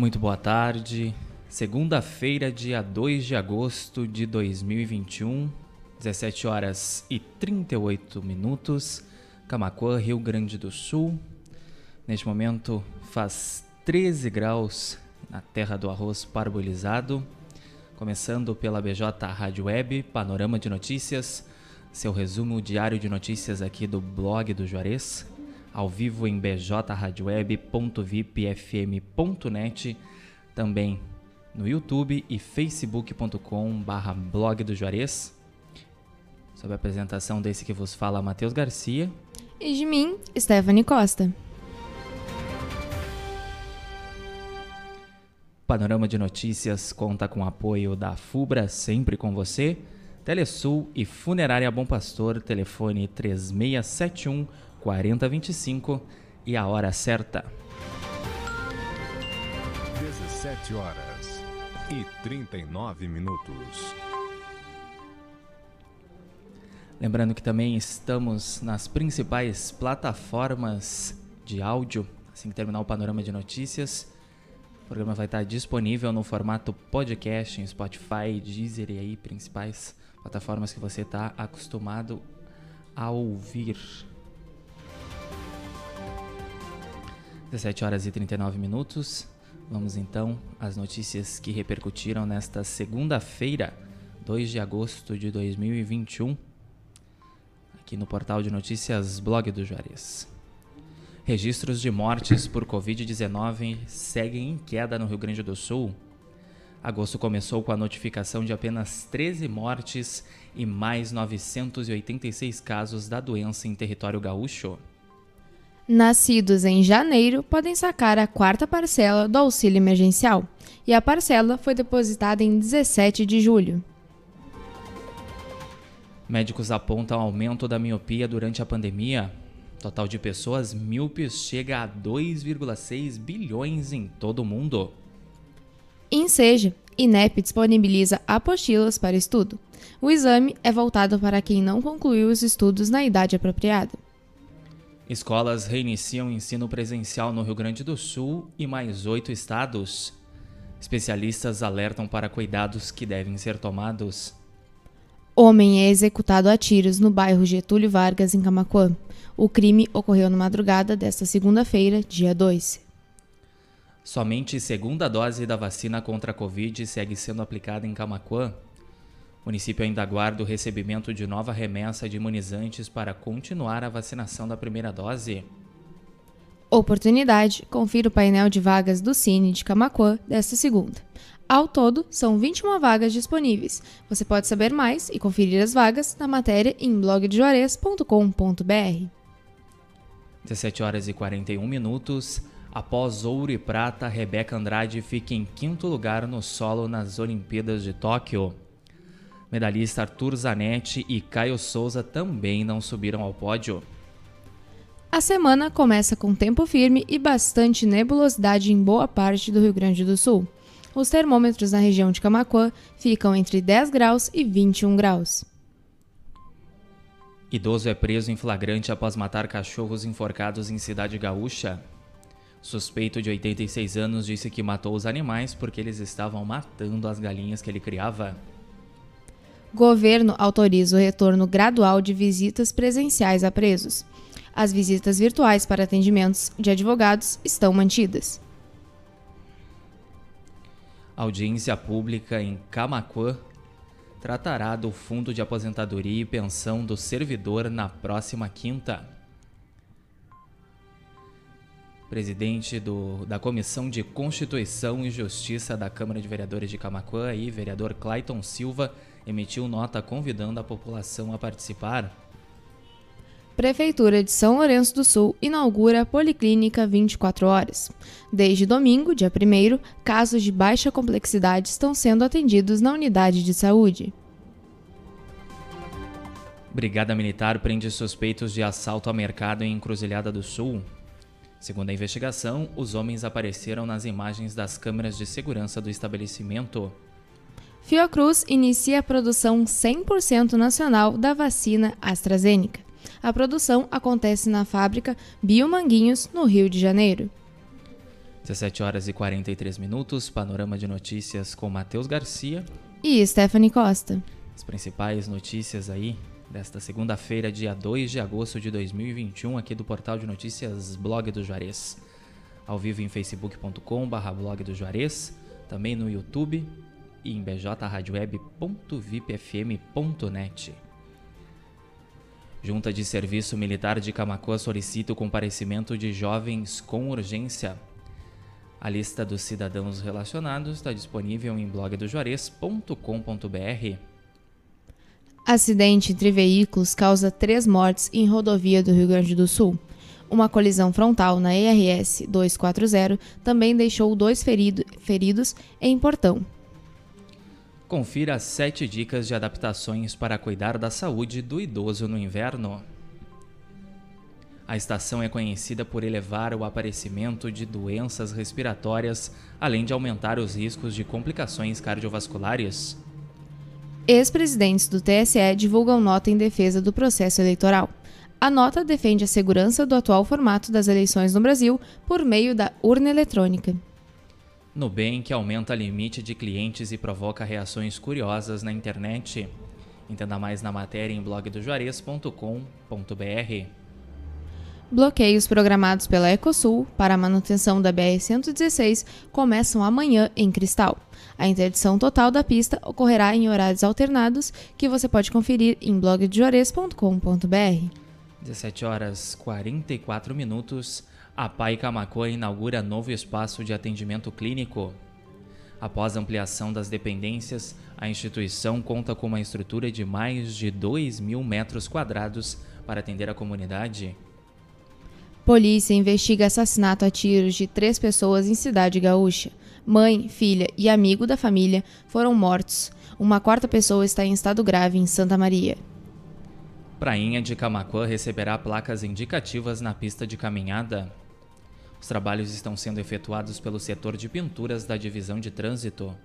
Muito boa tarde. Segunda-feira, dia 2 de agosto de 2021, 17 horas e 38 minutos, Camacuã, Rio Grande do Sul. Neste momento faz 13 graus na terra do arroz parbolizado. Começando pela BJ Rádio Web, Panorama de Notícias, seu resumo diário de notícias aqui do blog do Juarez, ao vivo em bjradioweb.vipfm.net, também no YouTube e facebook.com/barra blog do Juarez. Sob a apresentação desse que vos fala, Matheus Garcia. E de mim, Stephanie Costa. Panorama de Notícias conta com o apoio da FUBRA, sempre com você, Telesul e Funerária Bom Pastor, telefone 3671 4025 e a hora certa. 17 horas e 39 minutos. Lembrando que também estamos nas principais plataformas de áudio, assim que terminar o panorama de notícias. O programa vai estar disponível no formato podcast em Spotify, Deezer e aí principais plataformas que você está acostumado a ouvir. 17 horas e 39 minutos. Vamos então às notícias que repercutiram nesta segunda-feira, 2 de agosto de 2021, aqui no portal de notícias Blog do Juarez. Registros de mortes por Covid-19 seguem em queda no Rio Grande do Sul. Agosto começou com a notificação de apenas 13 mortes e mais 986 casos da doença em território gaúcho. Nascidos em janeiro podem sacar a quarta parcela do auxílio emergencial e a parcela foi depositada em 17 de julho. Médicos apontam aumento da miopia durante a pandemia. Total de pessoas míopes chega a 2,6 bilhões em todo o mundo. Enseja, INEP disponibiliza apostilas para estudo. O exame é voltado para quem não concluiu os estudos na idade apropriada. Escolas reiniciam ensino presencial no Rio Grande do Sul e mais oito estados. Especialistas alertam para cuidados que devem ser tomados. Homem é executado a tiros no bairro Getúlio Vargas, em Camaquã. O crime ocorreu na madrugada desta segunda-feira, dia 2. Somente segunda dose da vacina contra a Covid segue sendo aplicada em Camaquã. O município ainda aguarda o recebimento de nova remessa de imunizantes para continuar a vacinação da primeira dose. Oportunidade, confira o painel de vagas do Cine de Camaquã desta segunda. Ao todo, são 21 vagas disponíveis. Você pode saber mais e conferir as vagas na matéria em blogdejuarez.com.br. 17 horas e 41 minutos. Após ouro e prata, Rebeca Andrade fica em quinto lugar no solo nas Olimpíadas de Tóquio. Medalhista Arthur Zanetti e Caio Souza também não subiram ao pódio. A semana começa com tempo firme e bastante nebulosidade em boa parte do Rio Grande do Sul. Os termômetros na região de Camaquã ficam entre 10 graus e 21 graus. Idoso é preso em flagrante após matar cachorros enforcados em Cidade Gaúcha. Suspeito de 86 anos disse que matou os animais porque eles estavam matando as galinhas que ele criava. Governo autoriza o retorno gradual de visitas presenciais a presos. As visitas virtuais para atendimentos de advogados estão mantidas. Audiência pública em Camaquã tratará do Fundo de Aposentadoria e Pensão do Servidor na próxima quinta. Presidente do, da Comissão de Constituição e Justiça da Câmara de Vereadores de Camaquã, e vereador Clayton Silva, emitiu nota convidando a população a participar. Prefeitura de São Lourenço do Sul inaugura a Policlínica 24 horas. Desde domingo, dia 1, casos de baixa complexidade estão sendo atendidos na unidade de saúde. Brigada Militar prende suspeitos de assalto a mercado em Encruzilhada do Sul. Segundo a investigação, os homens apareceram nas imagens das câmeras de segurança do estabelecimento. Fiocruz inicia a produção 100% nacional da vacina AstraZeneca. A produção acontece na fábrica Biomanguinhos, no Rio de Janeiro. 17 horas e 43 minutos, panorama de notícias com Matheus Garcia. E Stephanie Costa. As principais notícias aí desta segunda-feira, dia 2 de agosto de 2021, aqui do portal de notícias Blog do Juarez. Ao vivo em facebook.com.br blog do Juarez, também no YouTube e em bjradioweb.vipfm.net. Junta de Serviço Militar de Camacoa solicita o comparecimento de jovens com urgência. A lista dos cidadãos relacionados está disponível em blogdojuarez.com.br. Acidente entre veículos causa três mortes em rodovia do Rio Grande do Sul. Uma colisão frontal na ERS 240 também deixou dois ferido, feridos em Portão. Confira as sete dicas de adaptações para cuidar da saúde do idoso no inverno. A estação é conhecida por elevar o aparecimento de doenças respiratórias, além de aumentar os riscos de complicações cardiovasculares. Ex-presidentes do TSE divulgam nota em defesa do processo eleitoral. A nota defende a segurança do atual formato das eleições no Brasil por meio da urna eletrônica. Nubank aumenta limite de clientes e provoca reações curiosas na internet. Entenda mais na matéria em blogdojuarez.com.br. Bloqueios programados pela Ecosul para a manutenção da BR-116 começam amanhã em Cristal. A interdição total da pista ocorrerá em horários alternados, que você pode conferir em blogdejuarez.com.br. 17 horas 44 minutos. A PAI Camacoa inaugura novo espaço de atendimento clínico. Após ampliação das dependências, a instituição conta com uma estrutura de mais de 2 mil metros quadrados para atender a comunidade. Polícia investiga assassinato a tiros de três pessoas em Cidade Gaúcha. Mãe, filha e amigo da família foram mortos. Uma quarta pessoa está em estado grave em Santa Maria. Prainha de Camacuã receberá placas indicativas na pista de caminhada. Os trabalhos estão sendo efetuados pelo setor de pinturas da Divisão de Trânsito.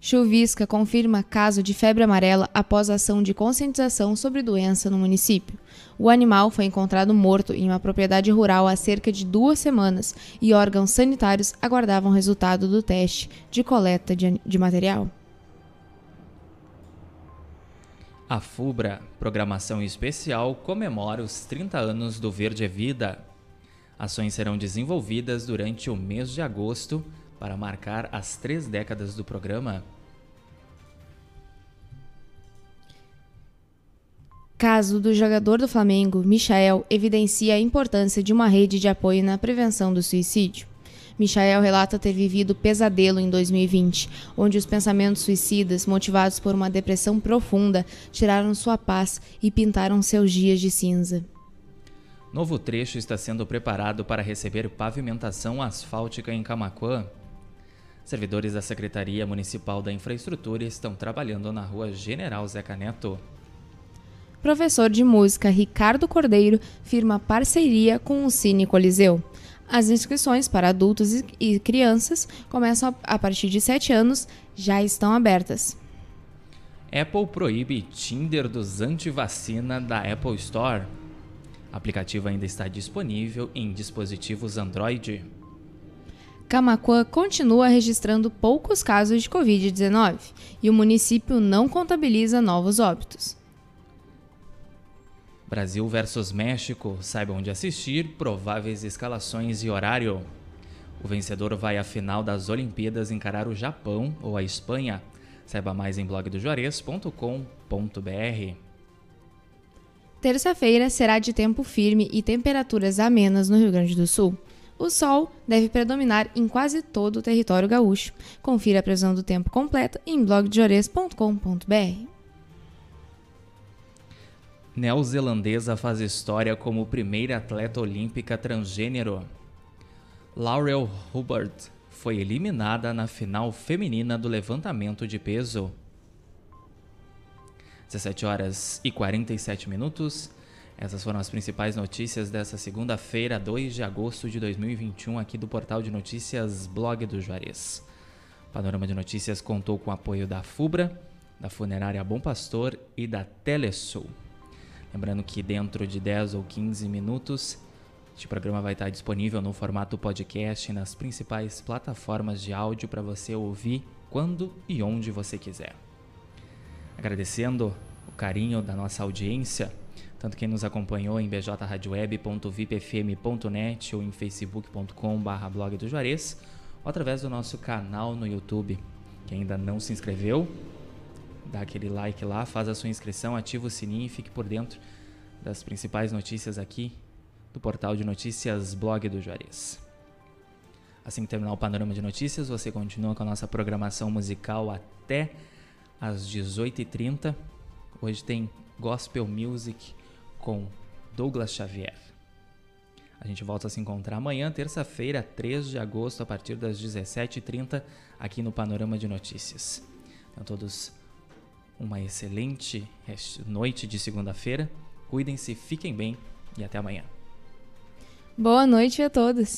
Chuvisca confirma caso de febre amarela após ação de conscientização sobre doença no município. O animal foi encontrado morto em uma propriedade rural há cerca de duas semanas e órgãos sanitários aguardavam o resultado do teste de coleta de, de material. A FUBRA, programação especial, comemora os 30 anos do Verde é Vida. Ações serão desenvolvidas durante o mês de agosto para marcar as três décadas do programa. Caso do jogador do Flamengo, Michael, evidencia a importância de uma rede de apoio na prevenção do suicídio. Michael relata ter vivido pesadelo em 2020, onde os pensamentos suicidas, motivados por uma depressão profunda, tiraram sua paz e pintaram seus dias de cinza. Novo trecho está sendo preparado para receber pavimentação asfáltica em Camacuã. Servidores da Secretaria Municipal da Infraestrutura estão trabalhando na rua General Zeca Neto. Professor de música Ricardo Cordeiro firma parceria com o Cine Coliseu. As inscrições para adultos e crianças começam a partir de 7 anos, já estão abertas. Apple proíbe Tinder dos antivacina da Apple Store. O aplicativo ainda está disponível em dispositivos Android. Camacuã continua registrando poucos casos de Covid-19 e o município não contabiliza novos óbitos. Brasil versus México, saiba onde assistir, prováveis escalações e horário. O vencedor vai à final das Olimpíadas encarar o Japão ou a Espanha. Saiba mais em blogdojuarez.com.br. Terça-feira será de tempo firme e temperaturas amenas no Rio Grande do Sul. O sol deve predominar em quase todo o território gaúcho. Confira a previsão do tempo completa em blogdeores.com.br. Neozelandesa faz história como primeira atleta olímpica transgênero. Laurel Hubbard foi eliminada na final feminina do levantamento de peso. 17 horas e 47 minutos. Essas foram as principais notícias dessa segunda-feira, 2 de agosto de 2021, aqui do portal de notícias Blog do Juarez. O Panorama de Notícias contou com o apoio da FUBRA, da Funerária Bom Pastor e da Telesul. Lembrando que dentro de 10 ou 15 minutos Este programa vai estar disponível no formato podcast nas principais plataformas de áudio para você ouvir quando e onde você quiser. Agradecendo o carinho da nossa audiência, tanto quem nos acompanhou em bjradioweb.vipfm.net ou em facebook.com.br blog do Juarez, ou através do nosso canal no YouTube. Quem ainda não se inscreveu, dá aquele like lá, faz a sua inscrição, ativa o sininho e fique por dentro das principais notícias aqui do portal de notícias Blog do Juarez. Assim que terminar o panorama de notícias, você continua com a nossa programação musical até às 18h30. Hoje tem Gospel Music com Douglas Xavier. A gente volta a se encontrar amanhã, terça-feira, 3 de agosto, a partir das 17h30, aqui no Panorama de Notícias. Então, todos uma excelente noite de segunda-feira. Cuidem-se, fiquem bem e até amanhã. Boa noite a todos.